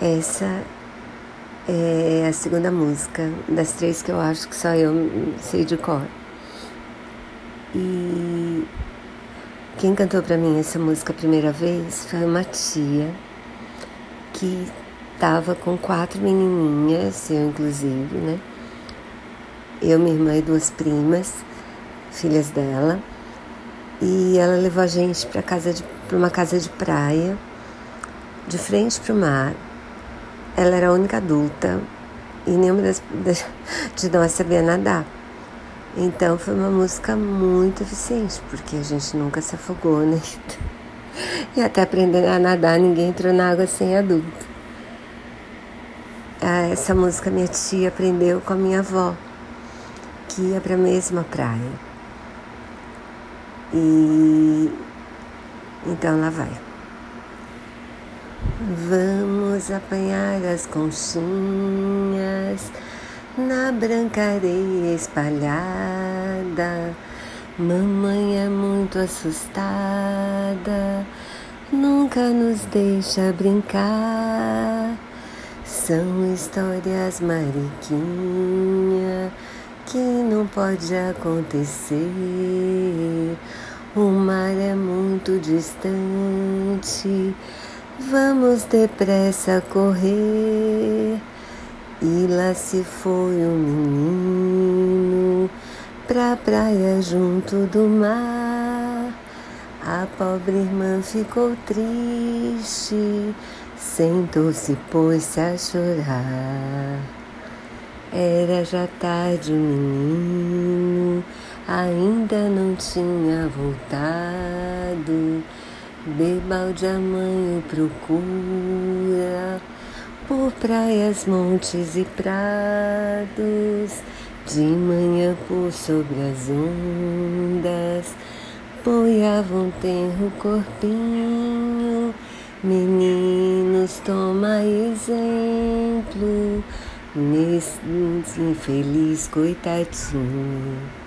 Essa é a segunda música das três que eu acho que só eu sei de cor. E quem cantou para mim essa música a primeira vez foi uma tia que estava com quatro menininhas, eu inclusive, né? Eu, minha irmã e duas primas, filhas dela. E ela levou a gente para casa de para uma casa de praia, de frente para o mar. Ela era a única adulta e nenhuma das, das de nós sabia nadar. Então foi uma música muito eficiente, porque a gente nunca se afogou, né? E até aprender a nadar, ninguém entrou na água sem adulto. Ah, essa música minha tia aprendeu com a minha avó, que ia para a mesma praia. E então lá vai. Vamos apanhar as conchinhas na branca areia espalhada. Mamãe é muito assustada, nunca nos deixa brincar. São histórias mariquinha que não pode acontecer. O mar é muito distante, vamos depressa correr. E lá se foi um menino pra praia junto do mar. A pobre irmã ficou triste Sentou-se, pôs-se a chorar. Era já tarde, o menino ainda não tinha voltado. Debalde a mãe procura por praias, montes e prados. De manhã por sobre as ondas, boiavam tenro corpinho Meninos, toma exemplo nesse infeliz coitadinho.